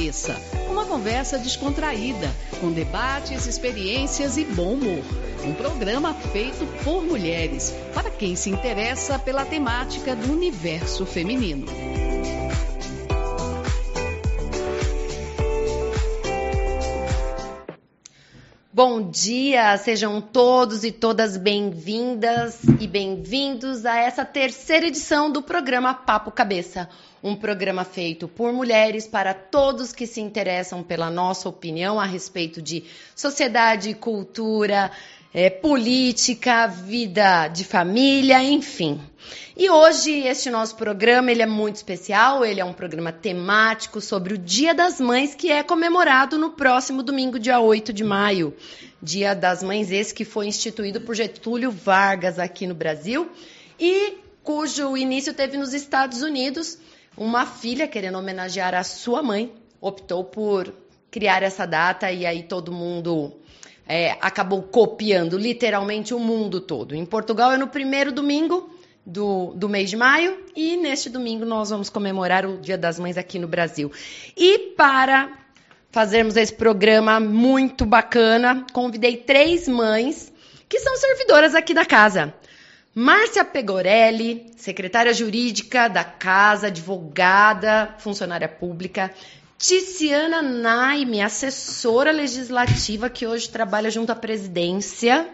Cabeça. Uma conversa descontraída, com debates, experiências e bom humor. Um programa feito por mulheres, para quem se interessa pela temática do universo feminino. Dia, sejam todos e todas bem-vindas e bem-vindos a essa terceira edição do programa Papo Cabeça, um programa feito por mulheres para todos que se interessam pela nossa opinião a respeito de sociedade, cultura, é, política, vida de família, enfim. E hoje este nosso programa ele é muito especial, ele é um programa temático sobre o Dia das Mães que é comemorado no próximo domingo, dia 8 de maio. Dia das Mães esse que foi instituído por Getúlio Vargas aqui no Brasil e cujo início teve nos Estados Unidos. Uma filha querendo homenagear a sua mãe optou por criar essa data e aí todo mundo é, acabou copiando literalmente o mundo todo. Em Portugal é no primeiro domingo do, do mês de maio e neste domingo nós vamos comemorar o Dia das Mães aqui no Brasil. E para fazermos esse programa muito bacana, convidei três mães que são servidoras aqui da casa. Márcia Pegorelli, secretária jurídica da casa, advogada, funcionária pública. Ticiana Naime, assessora legislativa que hoje trabalha junto à presidência.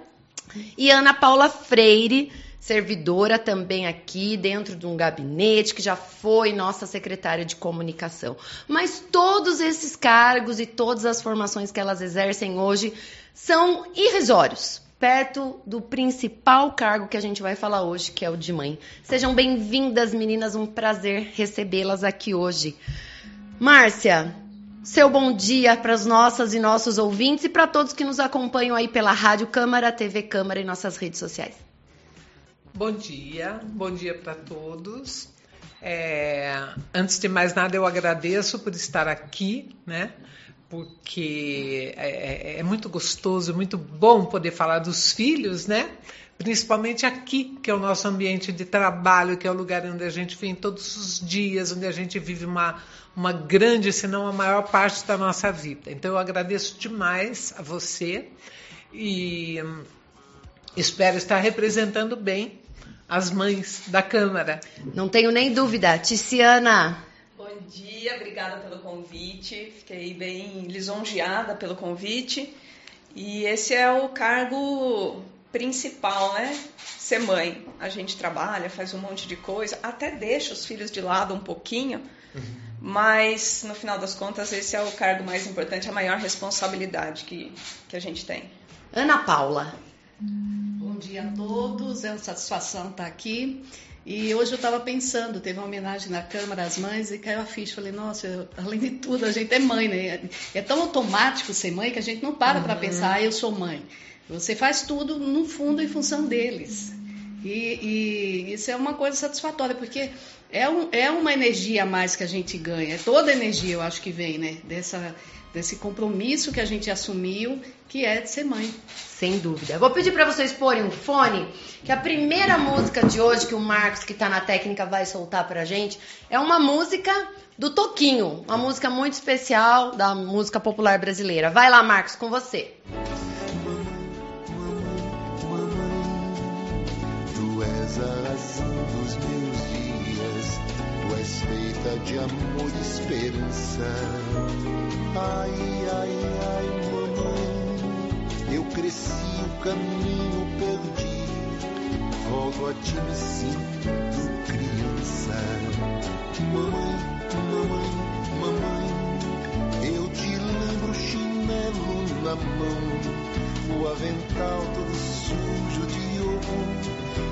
E Ana Paula Freire, servidora também aqui dentro de um gabinete, que já foi nossa secretária de comunicação. Mas todos esses cargos e todas as formações que elas exercem hoje são irrisórios. Perto do principal cargo que a gente vai falar hoje, que é o de mãe. Sejam bem-vindas, meninas. Um prazer recebê-las aqui hoje. Márcia, seu bom dia para as nossas e nossos ouvintes e para todos que nos acompanham aí pela Rádio Câmara, TV Câmara e nossas redes sociais. Bom dia, bom dia para todos. É, antes de mais nada, eu agradeço por estar aqui, né? Porque é, é, é muito gostoso, muito bom poder falar dos filhos, né? principalmente aqui, que é o nosso ambiente de trabalho, que é o lugar onde a gente vem todos os dias, onde a gente vive uma, uma grande, se não a maior parte da nossa vida. Então eu agradeço demais a você e hum, espero estar representando bem as mães da Câmara. Não tenho nem dúvida. Ticiana. Bom dia, obrigada pelo convite. Fiquei bem lisonjeada pelo convite. E esse é o cargo principal, né? Ser mãe. A gente trabalha, faz um monte de coisa, até deixa os filhos de lado um pouquinho, uhum. mas no final das contas esse é o cargo mais importante, a maior responsabilidade que, que a gente tem. Ana Paula. Bom dia a todos, é uma satisfação estar aqui. E hoje eu estava pensando, teve uma homenagem na Câmara às Mães e caiu a ficha. Falei, nossa, eu, além de tudo, a gente é mãe, né? É tão automático ser mãe que a gente não para uhum. para pensar, ah, eu sou mãe. Você faz tudo, no fundo, em função deles. E, e isso é uma coisa satisfatória, porque é, um, é uma energia a mais que a gente ganha. É toda energia, eu acho que vem, né? Dessa, desse compromisso que a gente assumiu, que é de ser mãe. Sem dúvida. Vou pedir para vocês porem um fone, que a primeira música de hoje que o Marcos, que está na técnica, vai soltar para a gente, é uma música do Toquinho, uma música muito especial da música popular brasileira. Vai lá, Marcos, com você. Música de amor e esperança. Ai, ai, ai, mamãe, eu cresci, o caminho perdi. Volto a ti, me sinto criança. Mamãe, mamãe, mamãe, eu te lembro chinelo na mão, o avental todo sujo de ovo.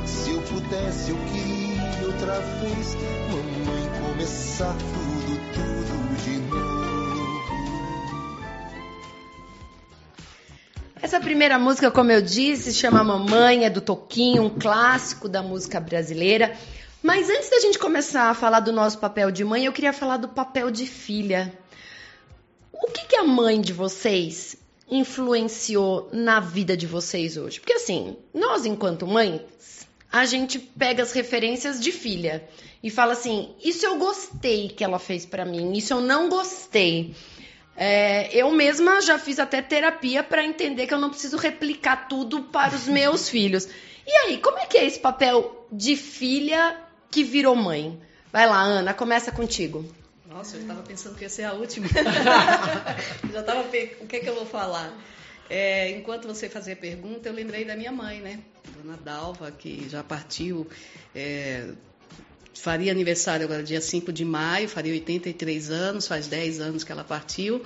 Se eu pudesse, eu queria outra vez, mamãe começar tudo, tudo de novo. Essa primeira música, como eu disse, se chama Mamãe, é do Toquinho, um clássico da música brasileira. Mas antes da gente começar a falar do nosso papel de mãe, eu queria falar do papel de filha. O que, que a mãe de vocês influenciou na vida de vocês hoje? Porque assim, nós enquanto mães, a gente pega as referências de filha e fala assim: isso eu gostei que ela fez para mim, isso eu não gostei. É, eu mesma já fiz até terapia para entender que eu não preciso replicar tudo para os meus filhos. E aí, como é que é esse papel de filha que virou mãe? Vai lá, Ana, começa contigo. Nossa, eu estava pensando que ia ser a última. já estava o que é que eu vou falar. É, enquanto você fazia a pergunta, eu lembrei da minha mãe, né? Dona Dalva, que já partiu. É, faria aniversário agora dia 5 de maio, faria 83 anos, faz 10 anos que ela partiu.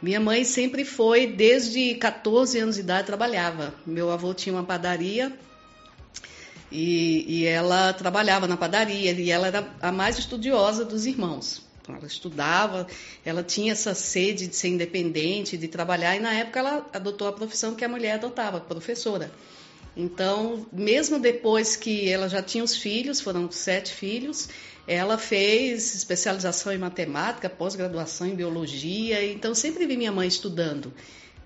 Minha mãe sempre foi, desde 14 anos de idade, trabalhava. Meu avô tinha uma padaria e, e ela trabalhava na padaria e ela era a mais estudiosa dos irmãos. Ela estudava, ela tinha essa sede de ser independente, de trabalhar, e na época ela adotou a profissão que a mulher adotava, professora. Então, mesmo depois que ela já tinha os filhos, foram sete filhos, ela fez especialização em matemática, pós-graduação em biologia, então sempre vi minha mãe estudando.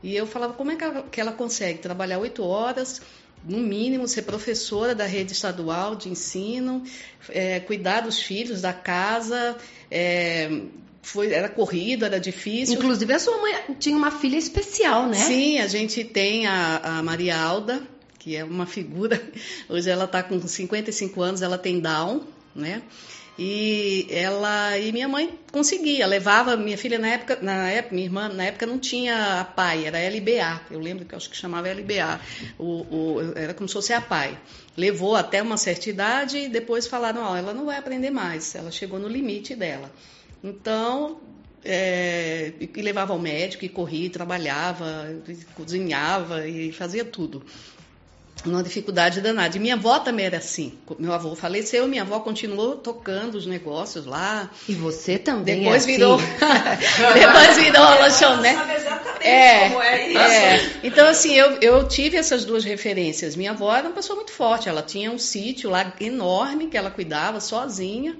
E eu falava, como é que ela consegue trabalhar oito horas, no mínimo, ser professora da rede estadual de ensino, é, cuidar dos filhos, da casa, é, foi, era corrido, era difícil. Inclusive, a sua mãe tinha uma filha especial, né? Sim, a gente tem a, a Maria Alda, que é uma figura. Hoje ela está com 55 anos, ela tem Down, né? E ela e minha mãe conseguia, levava minha filha na época, na época, minha irmã na época não tinha a pai, era LBA. Eu lembro que eu acho que chamava LBA. O, o, era como se fosse a pai. Levou até uma certa idade e depois falaram, ó, oh, ela não vai aprender mais. Ela chegou no limite dela. Então é, e levava ao médico, e corria, e trabalhava, e cozinhava e fazia tudo uma dificuldade danada. E minha avó também era assim. Meu avô faleceu, minha avó continuou tocando os negócios lá. E você também Depois é virou. assim. Depois virou a lanchonete. Sabe exatamente É, como é isso. é. Então, assim, eu, eu tive essas duas referências. Minha avó era uma pessoa muito forte. Ela tinha um sítio lá enorme que ela cuidava sozinha.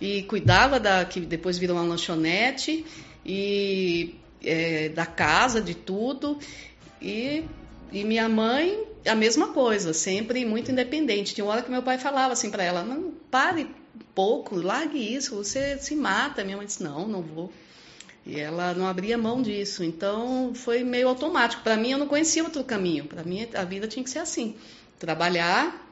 E cuidava da. que depois virou uma lanchonete. E é, da casa, de tudo. E, e minha mãe a mesma coisa, sempre muito independente. Tinha uma hora que meu pai falava assim para ela: não, pare um pouco, largue isso, você se mata. Minha mãe disse: não, não vou. E ela não abria mão disso. Então foi meio automático. Para mim, eu não conhecia outro caminho. Para mim, a vida tinha que ser assim: trabalhar,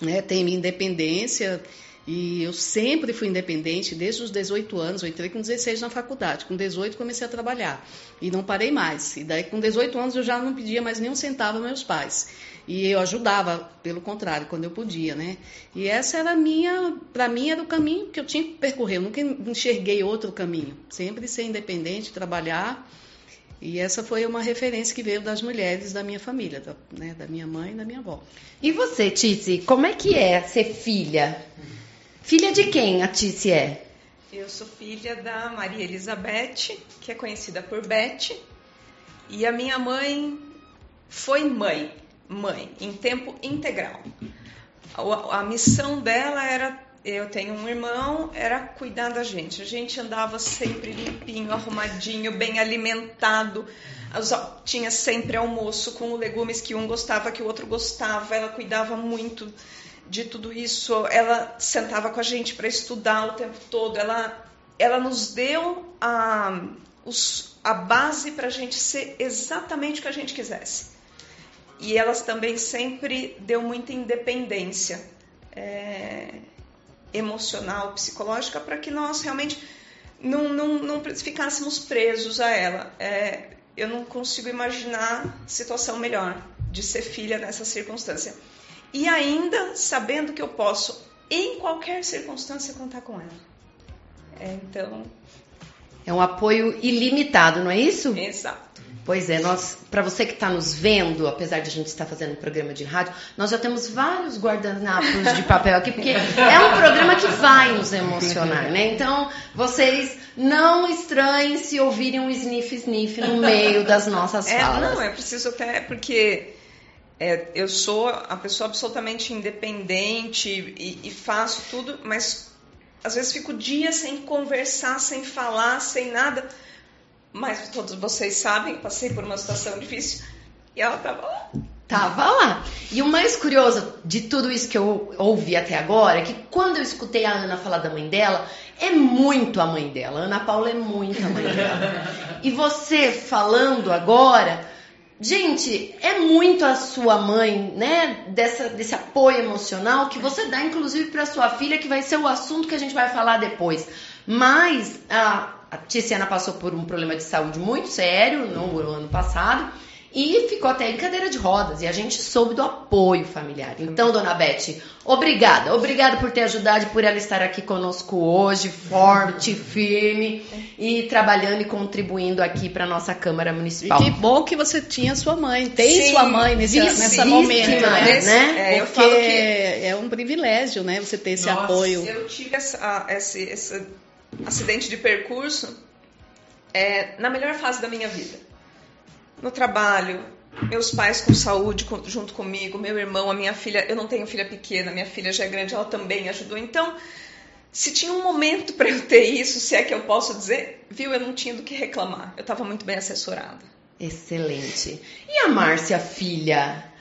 né, ter minha independência. E eu sempre fui independente, desde os 18 anos. Eu entrei com 16 na faculdade. Com 18 comecei a trabalhar. E não parei mais. E daí, com 18 anos, eu já não pedia mais nem um centavo aos meus pais. E eu ajudava, pelo contrário, quando eu podia, né? E essa era a minha, para mim era o caminho que eu tinha que percorrer. Eu nunca enxerguei outro caminho. Sempre ser independente, trabalhar. E essa foi uma referência que veio das mulheres da minha família, da, né, da minha mãe e da minha avó. E você, Tice, como é que é ser filha? Filha de quem a Tice é? Eu sou filha da Maria Elizabeth, que é conhecida por Beth. E a minha mãe foi mãe, mãe, em tempo integral. A, a missão dela era eu tenho um irmão, era cuidar da gente. A gente andava sempre limpinho, arrumadinho, bem alimentado. Tinha sempre almoço com legumes que um gostava, que o outro gostava. Ela cuidava muito de tudo isso. Ela sentava com a gente para estudar o tempo todo. Ela, ela nos deu a, os, a base para a gente ser exatamente o que a gente quisesse. E elas também sempre deu muita independência. É, emocional, psicológica, para que nós realmente não, não, não ficássemos presos a ela. É, eu não consigo imaginar situação melhor de ser filha nessa circunstância. E ainda sabendo que eu posso, em qualquer circunstância, contar com ela. É, então. É um apoio ilimitado, não é isso? Exato. Pois é, nós, para você que está nos vendo, apesar de a gente estar fazendo um programa de rádio, nós já temos vários guardanapos de papel aqui, porque é um programa que vai nos emocionar, né? Então, vocês não estranhem se ouvirem um sniff-sniff no meio das nossas é, falas. Não, é preciso até, porque é, eu sou a pessoa absolutamente independente e, e faço tudo, mas às vezes fico dias sem conversar, sem falar, sem nada mas todos vocês sabem, passei por uma situação difícil. E ela tava lá, Tava lá. E o mais curioso de tudo isso que eu ouvi até agora é que quando eu escutei a Ana falar da mãe dela, é muito a mãe dela. A Ana Paula é muito a mãe dela. E você falando agora, gente, é muito a sua mãe, né? Dessa, desse apoio emocional que você dá, inclusive, para sua filha, que vai ser o assunto que a gente vai falar depois. Mas a, a Tiziana passou por um problema de saúde muito sério no ano passado e ficou até em cadeira de rodas. E a gente soube do apoio familiar. Então, dona Beth, obrigada. Obrigada por ter ajudado e por ela estar aqui conosco hoje, forte, firme e trabalhando e contribuindo aqui para nossa Câmara Municipal. E que bom que você tinha sua mãe, tem Sim, sua mãe nesse, nessa momento, né? né? É, eu falo que é um privilégio, né? Você ter esse Nossa, apoio. Eu tive essa, esse, esse acidente de percurso é, na melhor fase da minha vida no trabalho, meus pais com saúde junto comigo, meu irmão, a minha filha, eu não tenho filha pequena, minha filha já é grande, ela também ajudou. Então, se tinha um momento para eu ter isso, se é que eu posso dizer, viu, eu não tinha do que reclamar. Eu estava muito bem assessorada. Excelente. E a Márcia, filha?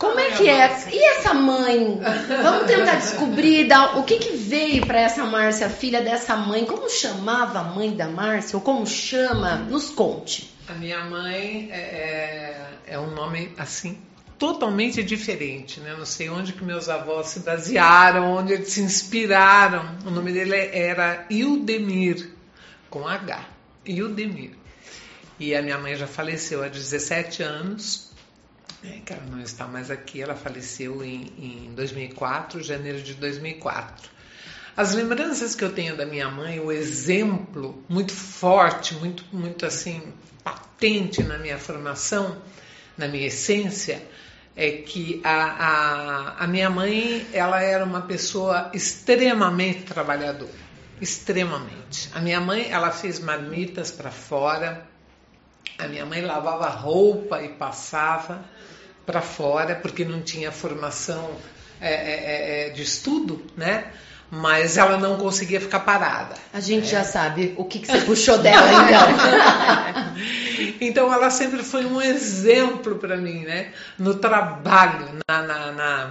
Como é que é? E essa mãe? Vamos tentar descobrir da, o que, que veio para essa Márcia, filha dessa mãe. Como chamava a mãe da Márcia? Ou como chama? Nos conte. A minha mãe é, é, é um nome assim totalmente diferente, né? Não sei onde que meus avós se basearam, onde eles se inspiraram. O nome dele era Ildemir, com H, Ildemir. E a minha mãe já faleceu há 17 anos, né, que ela não está mais aqui, ela faleceu em, em 2004, janeiro de 2004. As lembranças que eu tenho da minha mãe, o exemplo muito forte, muito, muito assim, patente na minha formação, na minha essência, é que a, a, a minha mãe ela era uma pessoa extremamente trabalhadora, extremamente. A minha mãe ela fez marmitas para fora, a minha mãe lavava roupa e passava para fora porque não tinha formação é, é, é, de estudo, né? mas ela não conseguia ficar parada. A gente é. já sabe o que, que você puxou dela, então. então ela sempre foi um exemplo para mim, né? No trabalho, na, na, na,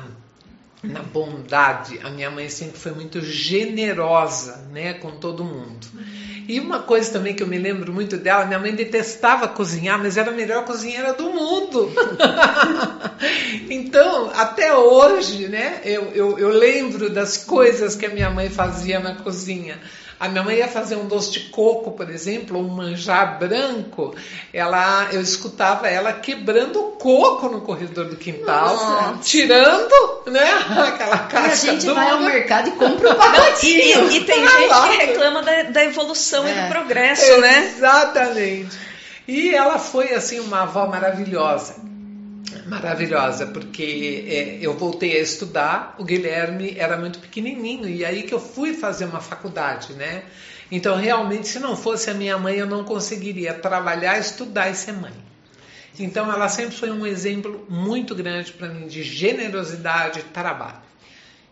na, bondade. A minha mãe sempre foi muito generosa, né, com todo mundo. E uma coisa também que eu me lembro muito dela, minha mãe detestava cozinhar, mas era a melhor cozinheira do mundo. então, até hoje, né, eu, eu, eu lembro das coisas que a minha mãe fazia na cozinha. A minha mãe ia fazer um doce de coco, por exemplo, um manjar branco. Ela, eu escutava ela quebrando o coco no corredor do quintal, Nossa. tirando, né, aquela casca. E a gente dura. vai ao mercado e compra o pacotinho. E, e tem gente que reclama da, da evolução é. e do é. progresso, né? Exatamente. E ela foi assim uma avó maravilhosa maravilhosa, porque é, eu voltei a estudar, o Guilherme era muito pequenininho, e aí que eu fui fazer uma faculdade, né? Então, realmente, se não fosse a minha mãe, eu não conseguiria trabalhar, estudar e ser mãe. Então, ela sempre foi um exemplo muito grande para mim de generosidade e trabalho.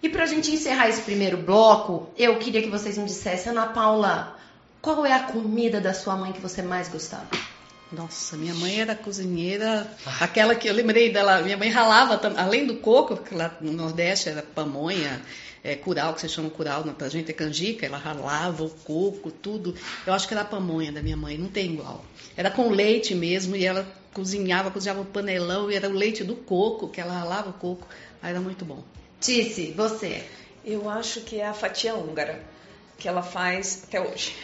E para a gente encerrar esse primeiro bloco, eu queria que vocês me dissessem, Ana Paula, qual é a comida da sua mãe que você mais gostava? Nossa, minha mãe era cozinheira, aquela que eu lembrei dela, minha mãe ralava, além do coco, que lá no Nordeste era pamonha, é, curau, que você chama curau, pra gente é canjica, ela ralava o coco, tudo. Eu acho que era a pamonha da minha mãe, não tem igual. Era com leite mesmo, e ela cozinhava, cozinhava o panelão, e era o leite do coco, que ela ralava o coco, aí era muito bom. Tice, você? Eu acho que é a fatia húngara, que ela faz até hoje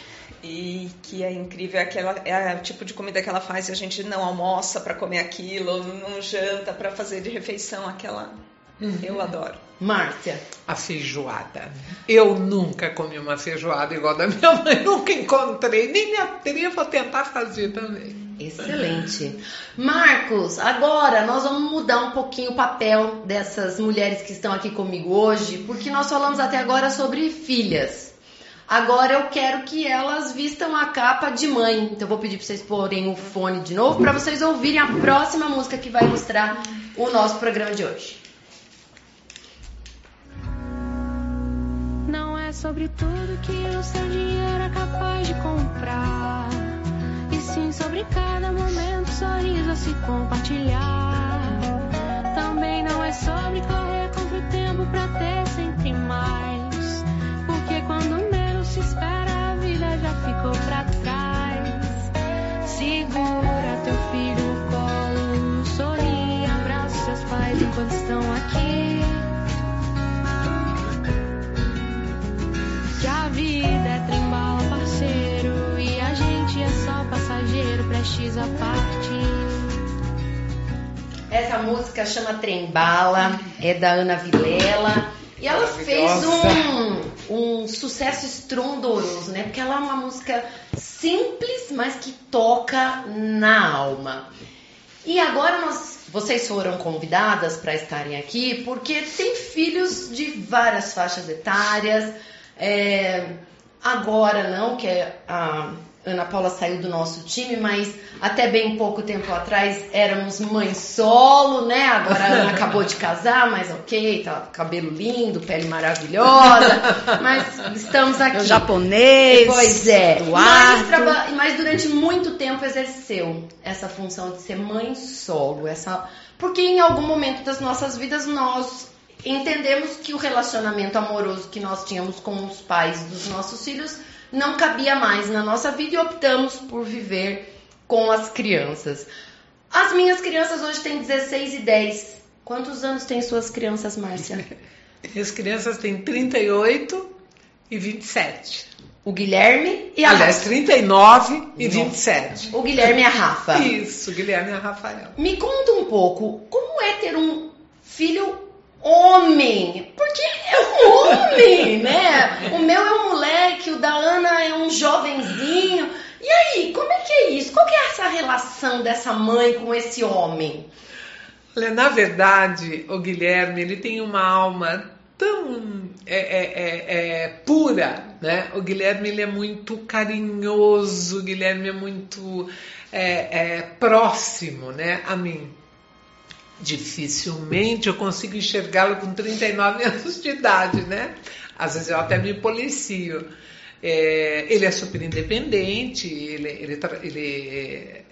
e que é incrível, é, aquela, é o tipo de comida que ela faz e a gente não almoça para comer aquilo, não janta para fazer de refeição aquela. Uhum. Eu adoro. Márcia. A feijoada. Eu nunca comi uma feijoada igual da minha mãe, nunca encontrei, nem me atrevo a tentar fazer também. Excelente. Marcos, agora nós vamos mudar um pouquinho o papel dessas mulheres que estão aqui comigo hoje, porque nós falamos até agora sobre filhas. Agora eu quero que elas vistam a capa de mãe. Então eu vou pedir para vocês porem o fone de novo para vocês ouvirem a próxima música que vai ilustrar o nosso programa de hoje. Não é sobre tudo que o seu dinheiro é capaz de comprar. E sim sobre cada momento, sorriso a se compartilhar. também não é sobre correr contra o tempo pra ter sempre mais. Porque quando se espera, a vida já ficou pra trás. Segura teu filho no colo, sorri, abraça seus pais enquanto estão aqui. Que a vida é trembala, parceiro, e a gente é só passageiro, prestes a partir. Essa música chama Trembala, é da Ana Vilela. E ela fez um, um sucesso estrondoso, né? Porque ela é uma música simples, mas que toca na alma. E agora nós, vocês foram convidadas para estarem aqui porque tem filhos de várias faixas etárias. É, agora não, que a Ana Paula saiu do nosso time, mas até bem pouco tempo atrás éramos mãe solo, né? Agora a Ana acabou de casar, mas ok, tá cabelo lindo, pele maravilhosa, mas estamos aqui. O japonês. Pois é. Mas, traba- mas durante muito tempo exerceu essa função de ser mãe solo. Essa... Porque em algum momento das nossas vidas nós entendemos que o relacionamento amoroso que nós tínhamos com os pais dos nossos filhos não cabia mais na nossa vida e optamos por viver com as crianças. As minhas crianças hoje têm 16 e 10. Quantos anos têm suas crianças, Márcia? Minhas crianças têm 38 e 27. O Guilherme e a Aliás, Rafa. 39 e 27. O Guilherme e a Rafa. Isso, Guilherme e a Rafael. Me conta um pouco, como é ter um filho homem? Porque é um homem, né? O meu é um moleque, o da Ana é um jovenzinho. E aí, como é que é isso? Qual é essa relação dessa mãe com esse homem? Olha, na verdade, o Guilherme, ele tem uma alma tão é, é, é, é, pura, né? O Guilherme, ele é muito carinhoso, o Guilherme é muito é, é, próximo, né, a mim. Dificilmente eu consigo enxergá-lo com 39 anos de idade, né? Às vezes eu até me policio. É, ele é super independente, ele, ele, ele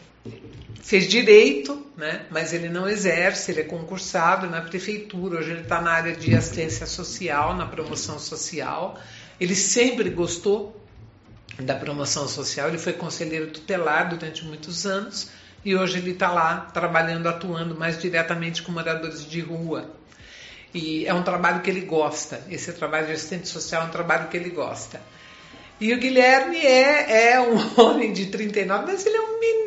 fez direito, né? mas ele não exerce, ele é concursado na prefeitura, hoje ele está na área de assistência social, na promoção social. Ele sempre gostou da promoção social, ele foi conselheiro tutelar durante muitos anos e hoje ele está lá trabalhando, atuando mais diretamente com moradores de rua. E é um trabalho que ele gosta, esse trabalho de assistente social é um trabalho que ele gosta. E o Guilherme é, é um homem de 39, mas ele é um menino.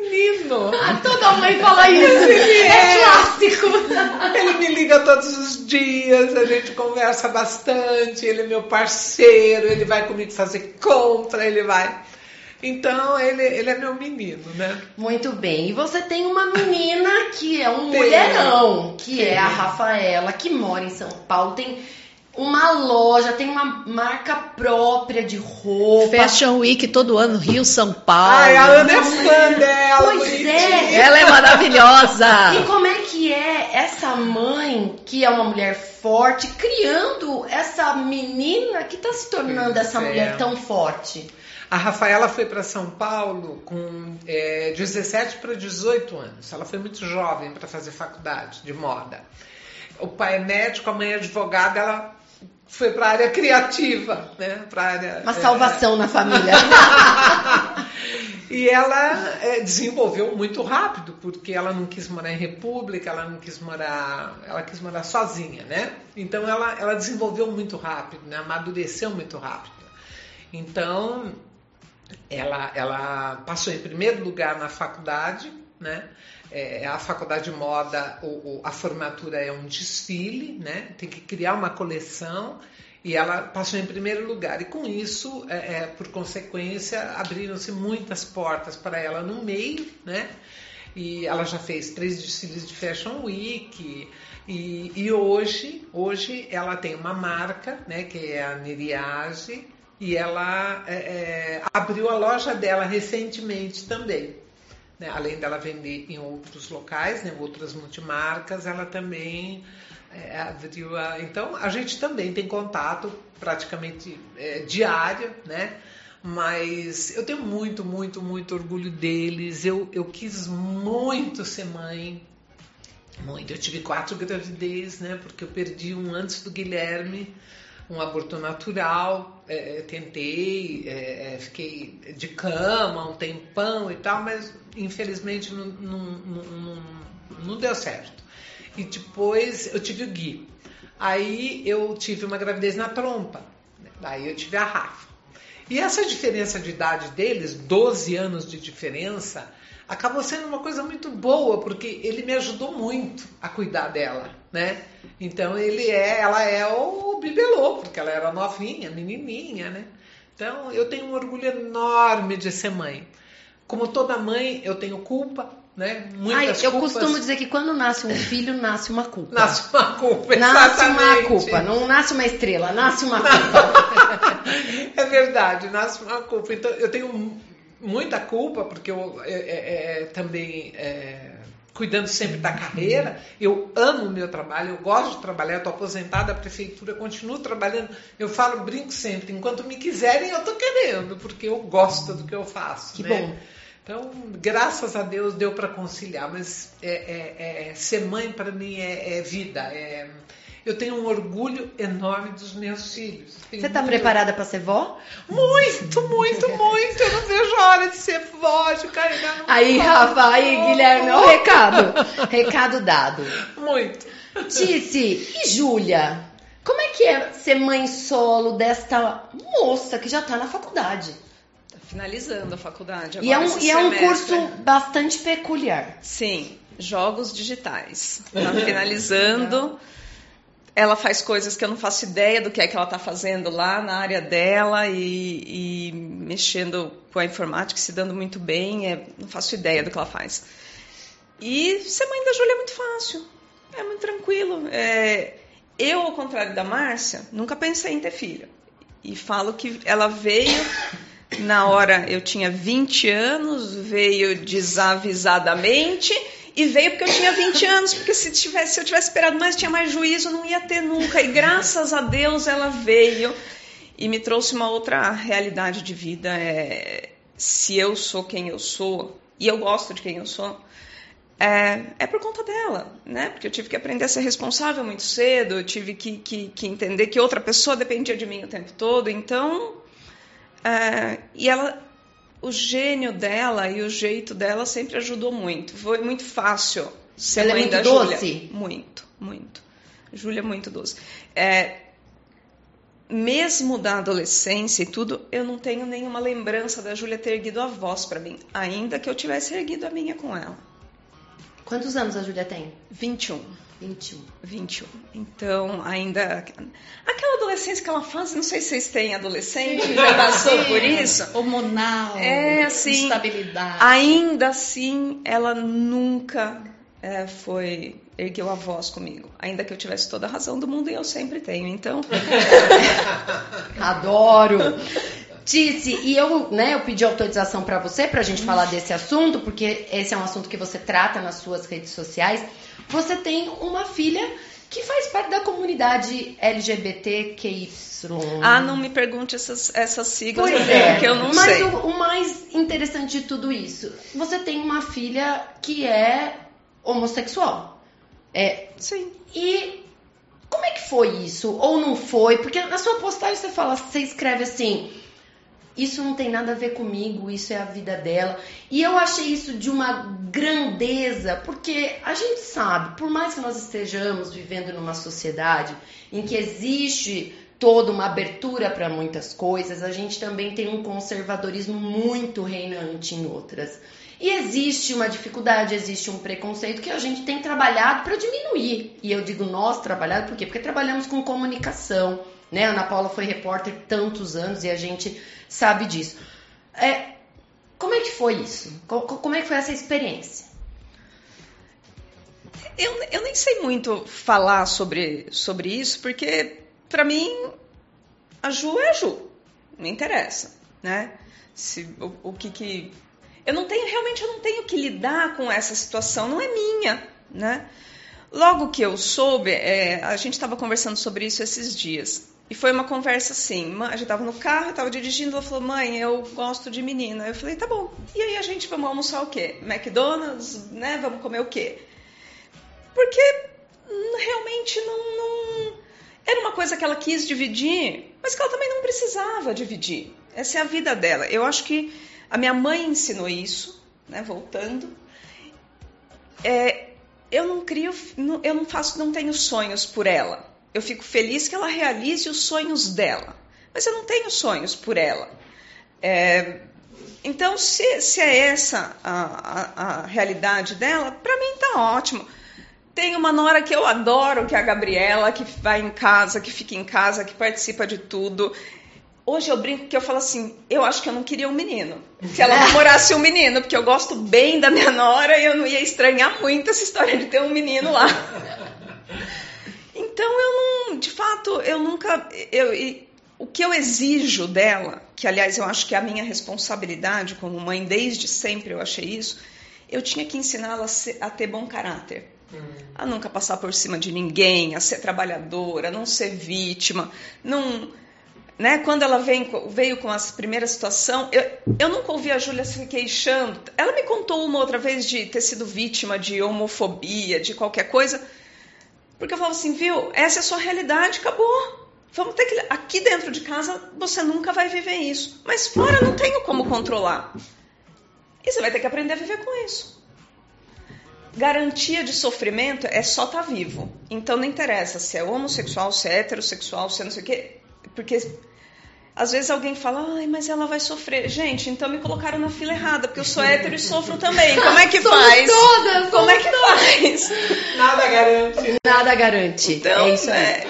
Ah, toda mãe fala isso. Ele É é. clássico. Ele me liga todos os dias, a gente conversa bastante, ele é meu parceiro, ele vai comigo fazer compra, ele vai. Então, ele, ele é meu menino, né? Muito bem. E você tem uma menina que é um Tenho. mulherão, que é a. Rafaela, que mora em São Paulo, tem uma loja, tem uma marca própria de roupa. Fashion Week todo ano, Rio, São Paulo. Ai, a Ana é fã dela, Pois bonitinha. é. Ela é maravilhosa. E como é que é essa mãe, que é uma mulher forte, criando essa menina que está se tornando Pois essa é. mulher tão forte? A Rafaela foi para São Paulo com é, 17 para 18 anos. Ela foi muito jovem para fazer faculdade de moda. O pai é médico, a mãe é advogada, ela foi para a área criativa, né? Pra área, Uma é, salvação na família. E ela é, desenvolveu muito rápido, porque ela não quis morar em república, ela não quis morar, ela quis morar sozinha, né? Então ela, ela desenvolveu muito rápido, né? amadureceu muito rápido. Então ela, ela passou em primeiro lugar na faculdade, né? É, a faculdade de moda, o, o- a formatura é um desfile, né? Tem que criar uma coleção e ela passou em primeiro lugar. E com isso, é, é, por consequência, abriram-se muitas portas para ela no meio, né? E ela já fez três desfiles de Fashion Week. E, e hoje, hoje ela tem uma marca, né? Que é a Neriage. E ela é, é, abriu a loja dela recentemente também. né? Além dela vender em outros locais, né? outras multimarcas, ela também é, abriu a... Então, a gente também tem contato praticamente é, diário, né? Mas eu tenho muito, muito, muito orgulho deles. Eu, eu quis muito ser mãe. Muito. Eu tive quatro gravidez, né? Porque eu perdi um antes do Guilherme, um aborto natural. É, tentei, é, fiquei de cama um tempão e tal, mas infelizmente não, não, não, não deu certo. E depois eu tive o Gui. Aí eu tive uma gravidez na trompa. Aí eu tive a Rafa. E essa diferença de idade deles, 12 anos de diferença, acabou sendo uma coisa muito boa, porque ele me ajudou muito a cuidar dela, né? Então ele é, ela é o bibelô, porque ela era novinha, menininha, né? Então eu tenho um orgulho enorme de ser mãe. Como toda mãe, eu tenho culpa, né? Muitas Ai, eu culpas. costumo dizer que quando nasce um filho, nasce uma culpa. Nasce uma culpa, Nasce uma culpa, não nasce uma estrela, nasce uma culpa. é verdade, nasce uma culpa. Então eu tenho muita culpa, porque eu é, é, é, também é, cuidando sempre da carreira, eu amo o meu trabalho, eu gosto de trabalhar, estou aposentada da prefeitura, continuo trabalhando, eu falo, brinco sempre, enquanto me quiserem eu estou querendo, porque eu gosto do que eu faço. Que né? bom. Então, graças a Deus deu para conciliar, mas é, é, é, ser mãe para mim é, é vida, é eu tenho um orgulho enorme dos meus filhos. Tenho Você está muito... preparada para ser vó? Muito, muito, muito. Eu não vejo a hora de ser vó, de carregar no Aí, Rafa, aí, Guilherme, o recado. Recado dado. Muito. Tice, e Júlia? Como é que é ser mãe solo desta moça que já está na faculdade? Tá finalizando a faculdade. e é um, e é um curso bastante peculiar. Sim, jogos digitais. Está finalizando ela faz coisas que eu não faço ideia do que é que ela está fazendo lá na área dela e, e, mexendo com a informática, se dando muito bem, é, não faço ideia do que ela faz. E ser mãe da Júlia é muito fácil, é muito tranquilo. É, eu, ao contrário da Márcia, nunca pensei em ter filha. E falo que ela veio na hora, eu tinha 20 anos, veio desavisadamente e veio porque eu tinha 20 anos, porque se, tivesse, se eu tivesse esperado mais, tinha mais juízo, não ia ter nunca. E graças a Deus ela veio e me trouxe uma outra realidade de vida. É, se eu sou quem eu sou, e eu gosto de quem eu sou, é, é, por conta dela, né? Porque eu tive que aprender a ser responsável muito cedo, eu tive que, que, que entender que outra pessoa dependia de mim o tempo todo. Então, é, e ela o gênio dela e o jeito dela sempre ajudou muito. Foi muito fácil ser Ela mãe é muito da doce? Júlia. Muito, muito. Júlia é muito doce. É, mesmo da adolescência e tudo, eu não tenho nenhuma lembrança da Júlia ter erguido a voz para mim, ainda que eu tivesse erguido a minha com ela. Quantos anos a Júlia tem? 21. 21. 21. Então, ainda. Aquela adolescência que ela faz, não sei se vocês têm adolescente, Sim. já passou por isso. Hormonal, é, assim, instabilidade. Ainda assim, ela nunca é, foi. ergueu a voz comigo. Ainda que eu tivesse toda a razão do mundo e eu sempre tenho. Então. Adoro! Tice, e eu, né, eu pedi autorização para você para a gente falar desse assunto, porque esse é um assunto que você trata nas suas redes sociais. Você tem uma filha que faz parte da comunidade LGBTQY. Ah, não me pergunte essas, essas siglas, pois é, que eu não mas sei. Mas o, o mais interessante de tudo isso, você tem uma filha que é homossexual. É, Sim. E como é que foi isso? Ou não foi? Porque na sua postagem você fala, você escreve assim isso não tem nada a ver comigo, isso é a vida dela. E eu achei isso de uma grandeza, porque a gente sabe, por mais que nós estejamos vivendo numa sociedade em que existe toda uma abertura para muitas coisas, a gente também tem um conservadorismo muito reinante em outras. E existe uma dificuldade, existe um preconceito que a gente tem trabalhado para diminuir. E eu digo nós trabalhado por quê? Porque trabalhamos com comunicação, né? A Ana Paula foi repórter tantos anos e a gente sabe disso. É, como é que foi isso? Como é que foi essa experiência? Eu, eu nem sei muito falar sobre, sobre isso, porque para mim a Ju é a Ju, não interessa, né? Se, o, o que que eu não tenho realmente eu não tenho que lidar com essa situação, não é minha, né? Logo que eu soube, é, a gente estava conversando sobre isso esses dias. E foi uma conversa assim, a gente estava no carro, estava dirigindo, ela falou, mãe, eu gosto de menina. Eu falei, tá bom. E aí a gente vamos almoçar o quê? McDonald's, né? Vamos comer o quê? porque realmente não, não, era uma coisa que ela quis dividir, mas que ela também não precisava dividir. Essa é a vida dela. Eu acho que a minha mãe ensinou isso, né? Voltando, é, eu não crio, eu não faço, não tenho sonhos por ela. Eu fico feliz que ela realize os sonhos dela, mas eu não tenho sonhos por ela. É, então, se, se, é essa a, a, a realidade dela, para mim tá ótimo. Tem uma nora que eu adoro, que é a Gabriela, que vai em casa, que fica em casa, que participa de tudo. Hoje eu brinco que eu falo assim, eu acho que eu não queria um menino. Se ela namorasse um menino, porque eu gosto bem da minha nora e eu não ia estranhar muito essa história de ter um menino lá. Então eu não, de fato, eu nunca, eu, o que eu exijo dela, que aliás eu acho que é a minha responsabilidade como mãe desde sempre eu achei isso, eu tinha que ensiná-la a, a, ter bom caráter. Hum. A nunca passar por cima de ninguém, a ser trabalhadora, a não ser vítima, não, né? Quando ela vem, veio com essa primeira situação, eu, eu nunca ouvi a Júlia se queixando. Ela me contou uma outra vez de ter sido vítima de homofobia, de qualquer coisa, porque eu falo assim, viu? Essa é a sua realidade, acabou. Vamos ter que. Aqui dentro de casa você nunca vai viver isso. Mas fora não tenho como controlar. E você vai ter que aprender a viver com isso. Garantia de sofrimento é só estar tá vivo. Então não interessa se é homossexual, se é heterossexual, se é não sei o quê. Porque às vezes alguém fala, ai, mas ela vai sofrer. Gente, então me colocaram na fila errada, porque eu sou hétero e sofro também. Como é que faz? Todas, Como é que todas. faz? Nada garante. Nada garante. Então, é isso aí. É,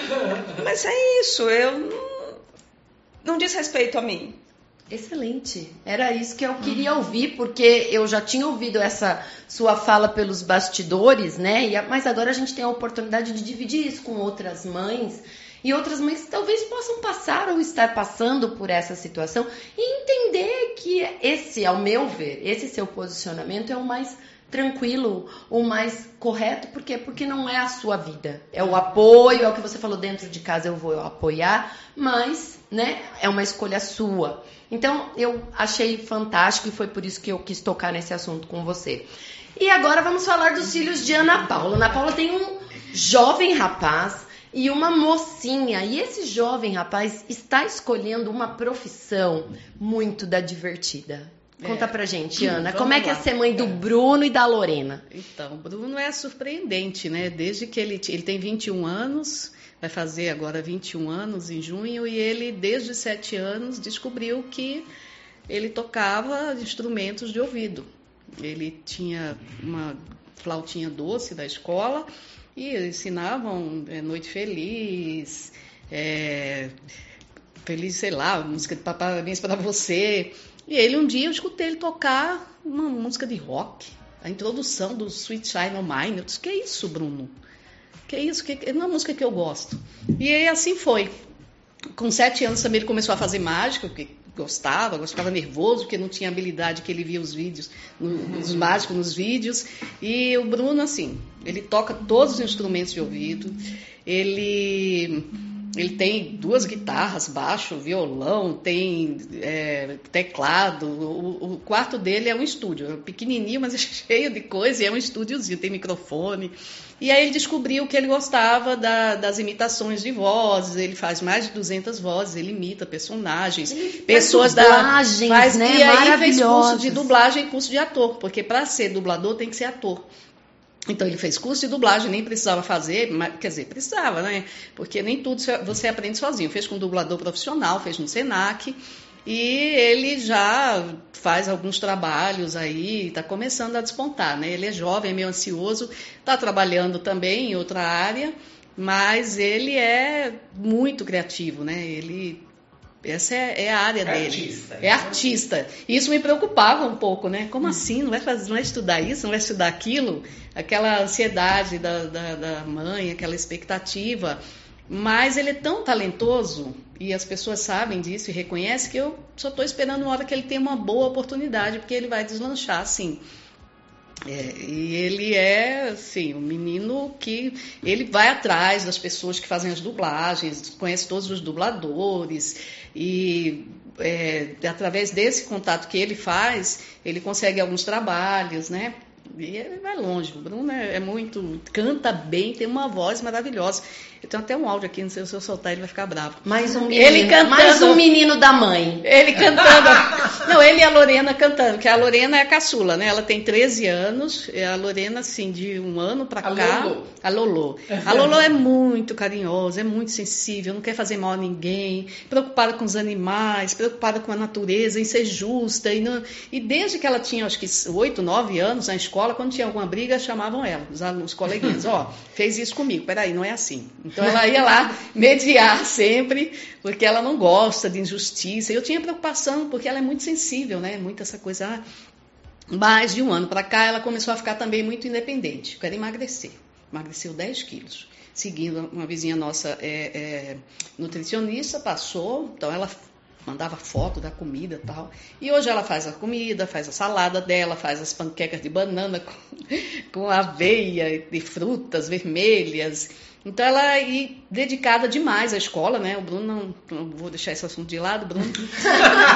mas é isso, eu não, não diz respeito a mim. Excelente. Era isso que eu queria ouvir, porque eu já tinha ouvido essa sua fala pelos bastidores, né? E, mas agora a gente tem a oportunidade de dividir isso com outras mães e outras mães que talvez possam passar ou estar passando por essa situação e entender que esse, ao meu ver, esse seu posicionamento é o mais tranquilo, o mais correto, por quê? Porque não é a sua vida. É o apoio, é o que você falou dentro de casa, eu vou apoiar, mas, né, é uma escolha sua. Então, eu achei fantástico e foi por isso que eu quis tocar nesse assunto com você. E agora vamos falar dos filhos de Ana Paula. Ana Paula tem um jovem rapaz e uma mocinha. E esse jovem rapaz está escolhendo uma profissão muito da divertida. Conta é. pra gente, Ana, como é que é ser mãe do Bruno e da Lorena? Então, o Bruno é surpreendente, né? Desde que ele, ele tem 21 anos, vai fazer agora 21 anos em junho, e ele, desde 7 anos, descobriu que ele tocava instrumentos de ouvido. Ele tinha uma flautinha doce da escola e ensinavam é, Noite Feliz, é, Feliz, sei lá, música de Parabéns para você. E ele, um dia, eu escutei ele tocar uma música de rock, a introdução do Sweet Shine on Mine. Eu disse, que é isso, Bruno? Que é isso? Que é uma música que eu gosto. E aí, assim foi. Com sete anos também ele começou a fazer mágica, porque gostava, ficava nervoso porque não tinha habilidade que ele via os vídeos, os mágicos nos vídeos. E o Bruno, assim, ele toca todos os instrumentos de ouvido, ele ele tem duas guitarras, baixo, violão, tem é, teclado. O, o, quarto dele é um estúdio, é pequenininho, mas é cheio de coisa, e é um estúdiozinho, tem microfone. E aí ele descobriu que ele gostava da, das imitações de vozes, ele faz mais de 200 vozes, ele imita personagens, ele pessoas faz dublagens, da faz, né? E aí fez curso de dublagem e curso de ator, porque para ser dublador tem que ser ator. Então ele fez curso de dublagem, nem precisava fazer, mas, quer dizer, precisava, né? Porque nem tudo você aprende sozinho. Fez com dublador profissional, fez no Senac. E ele já faz alguns trabalhos aí, está começando a despontar, né? Ele é jovem, é meio ansioso, está trabalhando também em outra área, mas ele é muito criativo, né? Ele essa é, é a área é dele. Artista. É artista. Isso me preocupava um pouco, né? Como assim? Não vai, fazer, não vai estudar isso? Não vai estudar aquilo? Aquela ansiedade da, da, da mãe, aquela expectativa. Mas ele é tão talentoso e as pessoas sabem disso e reconhecem que eu só estou esperando uma hora que ele tenha uma boa oportunidade, porque ele vai deslanchar, assim. É, e ele é, assim, um menino que ele vai atrás das pessoas que fazem as dublagens, conhece todos os dubladores e é, através desse contato que ele faz, ele consegue alguns trabalhos, né? E ele vai longe. O Bruno é, é muito. canta bem, tem uma voz maravilhosa. Eu tenho até um áudio aqui, não sei se eu soltar, ele vai ficar bravo. Mais um menino, Ele cantando. mais um menino da mãe. Ele cantando. Não, ele e a Lorena cantando, que a Lorena é a caçula, né? Ela tem 13 anos, a Lorena, assim, de um ano pra A cá. Lolo. A Lolo. A Lolo é muito carinhosa, é muito sensível, não quer fazer mal a ninguém, preocupada com os animais, preocupada com a natureza, em ser justa. E, não- e desde que ela tinha, acho que 8, 9 anos na escola, quando tinha alguma briga, chamavam ela, os alunos, os coleguinhas. Ó, fez isso comigo, peraí, não é assim. Então ela ia lá mediar sempre, porque ela não gosta de injustiça. Eu tinha preocupação, porque ela é muito sensível, né? Muito essa coisa. ah, mais de um ano para cá, ela começou a ficar também muito independente. Quero emagrecer. Emagreceu 10 quilos. Seguindo uma vizinha nossa é, é, nutricionista, passou, então ela mandava foto da comida e tal. E hoje ela faz a comida, faz a salada dela, faz as panquecas de banana com, com aveia e frutas vermelhas. Então ela é dedicada demais à escola, né? O Bruno, não, não vou deixar esse assunto de lado, Bruno.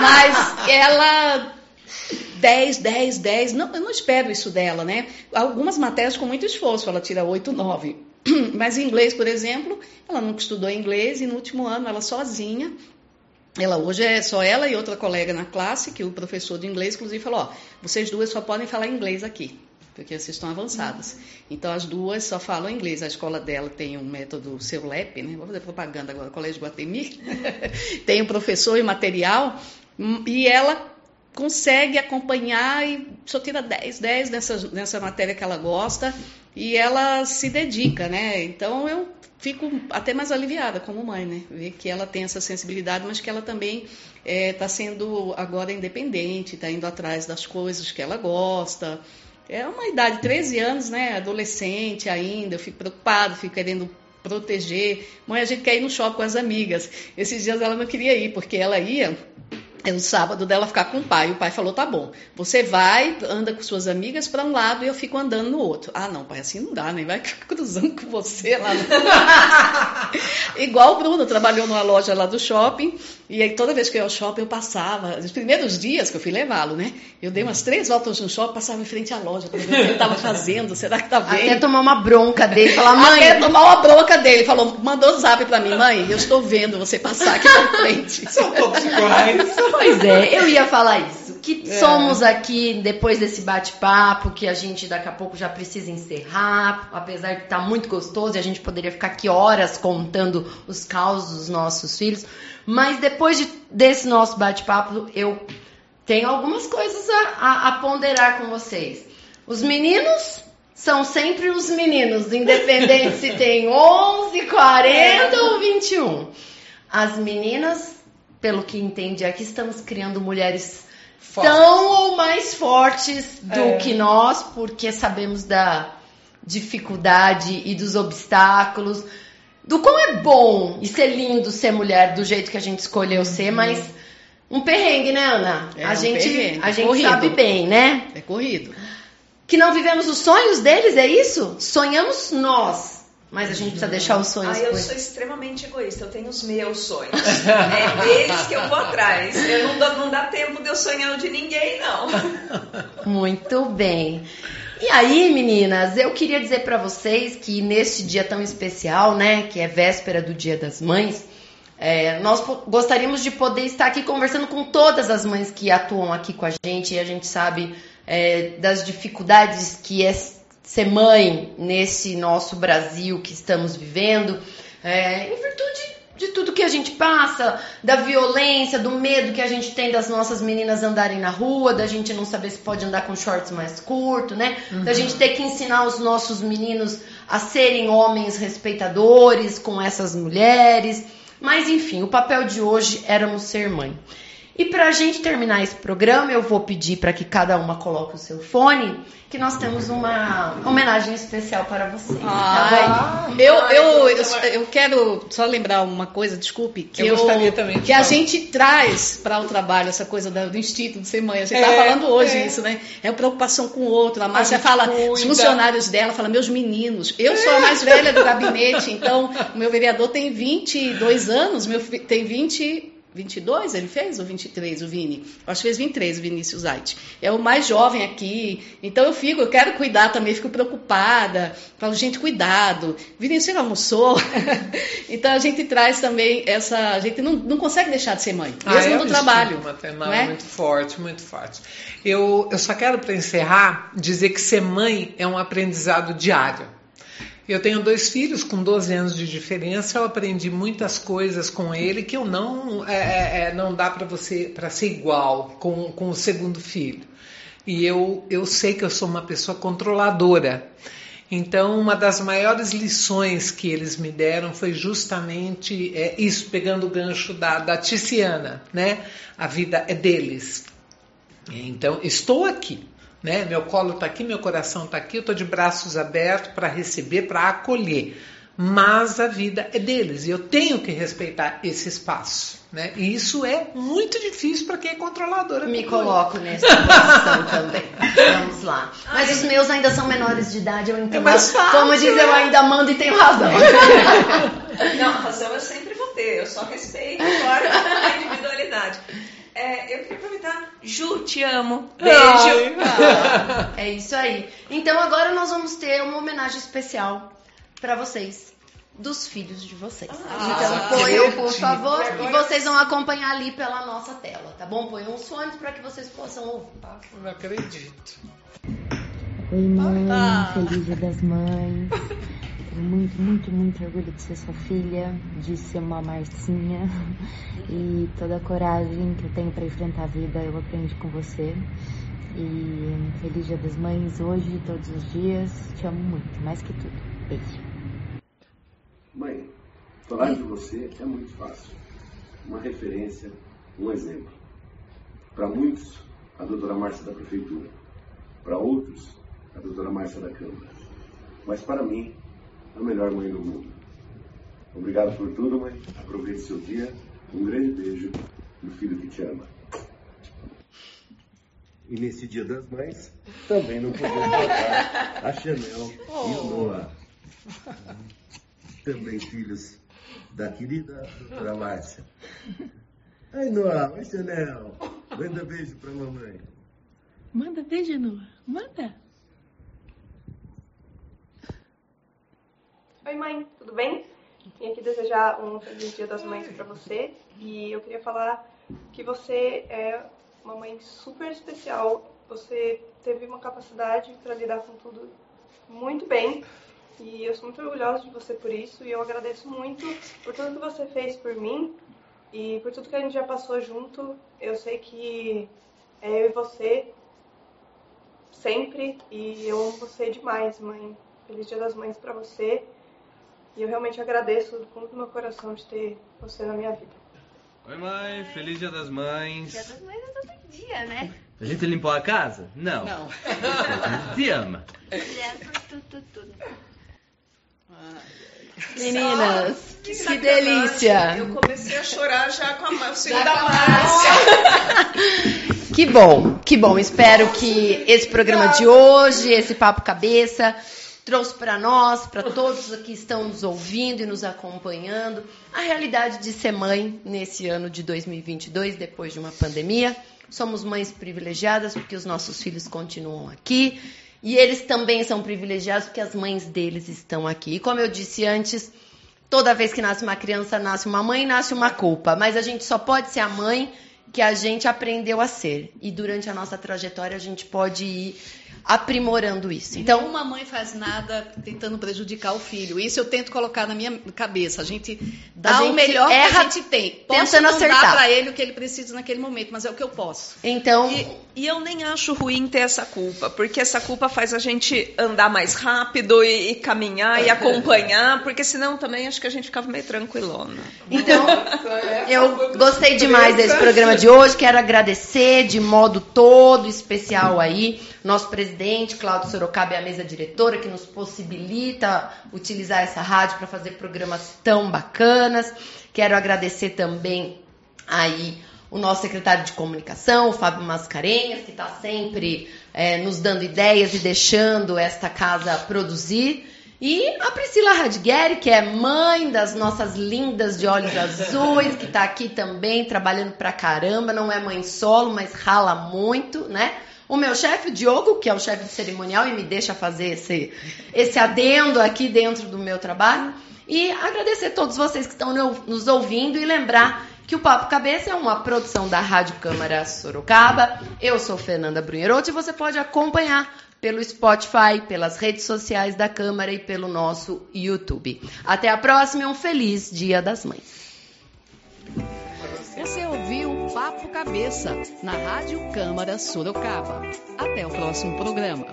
Mas ela 10, 10, 10. Não, eu não espero isso dela, né? Algumas matérias com muito esforço, ela tira 8, 9. Mas em inglês, por exemplo, ela nunca estudou inglês e no último ano ela sozinha. Ela hoje é só ela e outra colega na classe, que o professor de inglês, inclusive, falou: ó, vocês duas só podem falar inglês aqui, porque vocês estão avançadas. Então as duas só falam inglês. A escola dela tem um método seu LEP, né? Vou fazer propaganda agora, Colégio Guatemi. tem um professor e material, e ela consegue acompanhar e só tira 10, 10 nessa, nessa matéria que ela gosta e ela se dedica, né? Então eu fico até mais aliviada como mãe, né? Ver que ela tem essa sensibilidade, mas que ela também está sendo agora independente, está indo atrás das coisas que ela gosta. É uma idade, 13 anos, né? Adolescente ainda, eu fico preocupada, fico querendo proteger. Mãe, a gente quer ir no shopping com as amigas. Esses dias ela não queria ir, porque ela ia é o sábado dela ficar com o pai. O pai falou: tá bom, você vai, anda com suas amigas para um lado e eu fico andando no outro. Ah, não, pai, assim não dá, nem vai ficar cruzando com você lá. No... Igual o Bruno trabalhou numa loja lá do shopping, e aí toda vez que eu ia ao shopping eu passava. Os primeiros dias que eu fui levá-lo, né? Eu dei umas três voltas no shopping, passava em frente à loja para ver o que ele estava fazendo, será que tá bem? Até tomar uma bronca dele, falar, mãe. Até tomar uma bronca dele. Falou, mandou zap para mim, mãe, eu estou vendo você passar aqui na frente. São todos iguais. Pois é, eu ia falar isso. Que É. somos aqui, depois desse bate-papo, que a gente daqui a pouco já precisa encerrar, apesar de estar muito gostoso e a gente poderia ficar aqui horas contando os causos dos nossos filhos. Mas depois de- desse nosso bate-papo, eu tenho algumas coisas a, a- a ponderar com vocês. Os meninos são sempre os meninos, independente se tem 11, 40 ou 21. As meninas, pelo que entendi aqui, estamos criando mulheres Fortes. tão ou mais fortes do É. que nós, porque sabemos da dificuldade e dos obstáculos, do quão é bom e ser lindo ser mulher do jeito que a gente escolheu ser, mas um perrengue, né, Ana? É a um gente, perrengue, a gente corrido. sabe bem, né? É corrido. Que não vivemos os sonhos deles, é isso? Sonhamos nós, mas a gente precisa deixar os sonhos Ah, eu sou extremamente egoísta, eu tenho os meus sonhos. É deles que eu vou atrás. Eu não, dou- não dá tempo de eu sonhar o de ninguém, não. Muito bem. E aí, meninas, eu queria dizer pra vocês que neste dia tão especial, né, que é véspera do Dia das Mães, é, nós gostaríamos de poder estar aqui conversando com todas as mães que atuam aqui com a gente e a gente sabe é, das dificuldades que é ser mãe nesse nosso Brasil que estamos vivendo, é, em virtude de tudo que a gente passa, da violência, do medo que a gente tem das nossas meninas andarem na rua, da gente não saber se pode andar com shorts mais curto, né? Da gente ter que ensinar os nossos meninos a serem homens respeitadores com essas mulheres. Mas enfim, o papel de hoje éramos ser mãe. E pra gente terminar esse programa, eu vou pedir para que cada uma coloque o seu fone, que nós temos uma homenagem especial para vocês. tá bom? Ai, eu, eu, eu, eu quero só lembrar uma coisa, desculpe, que, Eu gostaria também que a gente traz para o trabalho essa coisa do instinto de ser mãe. A gente É, estava falando hoje é. isso, né? É preocupação com o outro. A Márcia fala, cuida. os funcionários dela falam, meus meninos. Eu sou a mais velha do gabinete, então o meu vereador tem 22 anos, meu filho tem 20. 22 ele fez ou 23 o Vini? Acho que fez 23 o Vinícius Zait. É o mais jovem aqui. Então eu fico, eu quero cuidar também, fico preocupada. Falo, gente, cuidado. Vinícius você almoçou? então a gente traz também essa. A gente não, não consegue deixar de ser mãe, Ah, mesmo é no trabalho. maternal é? muito forte, muito forte. Eu, eu só quero, para encerrar, dizer que ser mãe é um aprendizado diário. Eu tenho dois filhos com 12 anos de diferença. Eu aprendi muitas coisas com ele que eu não é, é, é, não dá para você para ser igual com, com o segundo filho. E eu, eu sei que eu sou uma pessoa controladora. Então, uma das maiores lições que eles me deram foi justamente é, isso, pegando o gancho da, da Tiziana, né? A vida é deles. Então, estou aqui, né? Meu colo está aqui, meu coração está aqui, eu estou de braços abertos para receber, para acolher. Mas a vida é deles e eu tenho que respeitar esse espaço, né? E isso é muito difícil para quem é controladora. Me coloco nessa posição também. Vamos lá. Mas os meus ainda são menores de idade, eu entendo. É mais fácil, Como diz, né? eu ainda mando e tenho razão. Não, razão eu sempre vou ter, eu só respeito agora a individualidade. É, eu queria aproveitar. Ju, te amo. Beijo. Ai. É isso aí. Então agora nós vamos ter uma homenagem especial pra vocês. Dos filhos de vocês. Ah, então que ponham, por favor, E vocês vão acompanhar ali pela nossa tela, tá bom? Ponham os fones pra que vocês possam ouvir. Eu Não acredito. Oi, mãe. Ah. Feliz Dia das Mães. Muito, muito, muito orgulho de ser sua filha, de ser uma Marcinha. E toda a coragem que eu tenho para enfrentar a vida eu aprendi com você. E feliz Dia das Mães hoje todos os dias. Te amo muito, mais que tudo. Beijo. Mãe, falar de você é muito fácil. Uma referência, um exemplo. Para muitos, a doutora Márcia da Prefeitura. Para outros, a doutora Márcia da Câmara. Mas para mim, a melhor mãe do mundo. Obrigado por tudo, mãe. Aproveite seu dia. Um grande beijo do filho que te ama. E nesse Dia das Mães, também não podemos faltar a Chanel e o Noah. Também filhos da querida doutora Márcia. Ai, Noah, oi, Chanel. Manda beijo pra mamãe. Manda beijo, Noah. Manda. Oi, mãe, tudo bem? Vim aqui desejar um feliz Dia das Mães para você e eu queria falar que você é uma mãe super especial. Você teve uma capacidade para lidar com tudo muito bem e eu sou muito orgulhosa de você por isso e eu agradeço muito por tudo que você fez por mim e por tudo que a gente já passou junto. Eu sei que é eu e você sempre e eu amo você demais, mãe. Feliz Dia das Mães para você. E eu realmente agradeço do fundo do meu coração de ter você na minha vida. Oi, mãe. Feliz Dia das Mães. Dia das Mães é todo dia, né? A gente limpou a casa? Não. Não. A gente te ama. Meninas, que, sacanagem. delícia. Eu comecei a chorar já com a segunda com a Márcia. Que bom, que bom. Espero que esse programa de hoje, esse papo cabeça, trouxe para nós, para todos que estão nos ouvindo e nos acompanhando, a realidade de ser mãe nesse ano de 2022, depois de uma pandemia. Somos mães privilegiadas porque os nossos filhos continuam aqui e eles também são privilegiados porque as mães deles estão aqui. E como eu disse antes, toda vez que nasce uma criança, nasce uma mãe, nasce uma culpa, mas a gente só pode ser a mãe que a gente aprendeu a ser. E durante a nossa trajetória a gente pode ir aprimorando isso. Então, uma mãe faz nada tentando prejudicar o filho. Isso eu tento colocar na minha cabeça. A gente dá A o gente melhor que erra a gente tem. Posso tentando não acertar. dar para ele o que ele precisa naquele momento, mas é o que eu posso. então E, e eu nem acho ruim ter essa culpa, porque essa culpa faz a gente andar mais rápido e, e caminhar e acompanhar, porque senão também acho que a gente ficava meio tranquilona. Então, eu gostei demais desse programa de hoje. Quero agradecer de modo todo especial aí nosso presidente, Cláudio Sorocaba, e a mesa diretora, que nos possibilita utilizar essa rádio para fazer programas tão bacanas. Quero agradecer também aí o nosso secretário de comunicação, o Fábio Mascarenhas, que está sempre eh, nos dando ideias e deixando esta casa produzir. E a Priscila Radgueri, que é mãe das nossas lindas de olhos azuis, que tá aqui também trabalhando pra caramba, não é mãe solo, mas rala muito, né? O meu chefe, o Diogo, que é o chefe de cerimonial e me deixa fazer esse, esse adendo aqui dentro do meu trabalho. E agradecer a todos vocês que estão nos ouvindo e lembrar que o Papo Cabeça é uma produção da Rádio Câmara Sorocaba. Eu sou Fernanda Brunherotti e você pode acompanhar pelo Spotify, pelas redes sociais da Câmara e pelo nosso YouTube. Até a próxima e um feliz Dia das Mães. Você ouviu Papo Cabeça na Rádio Câmara Sorocaba. Até o próximo programa.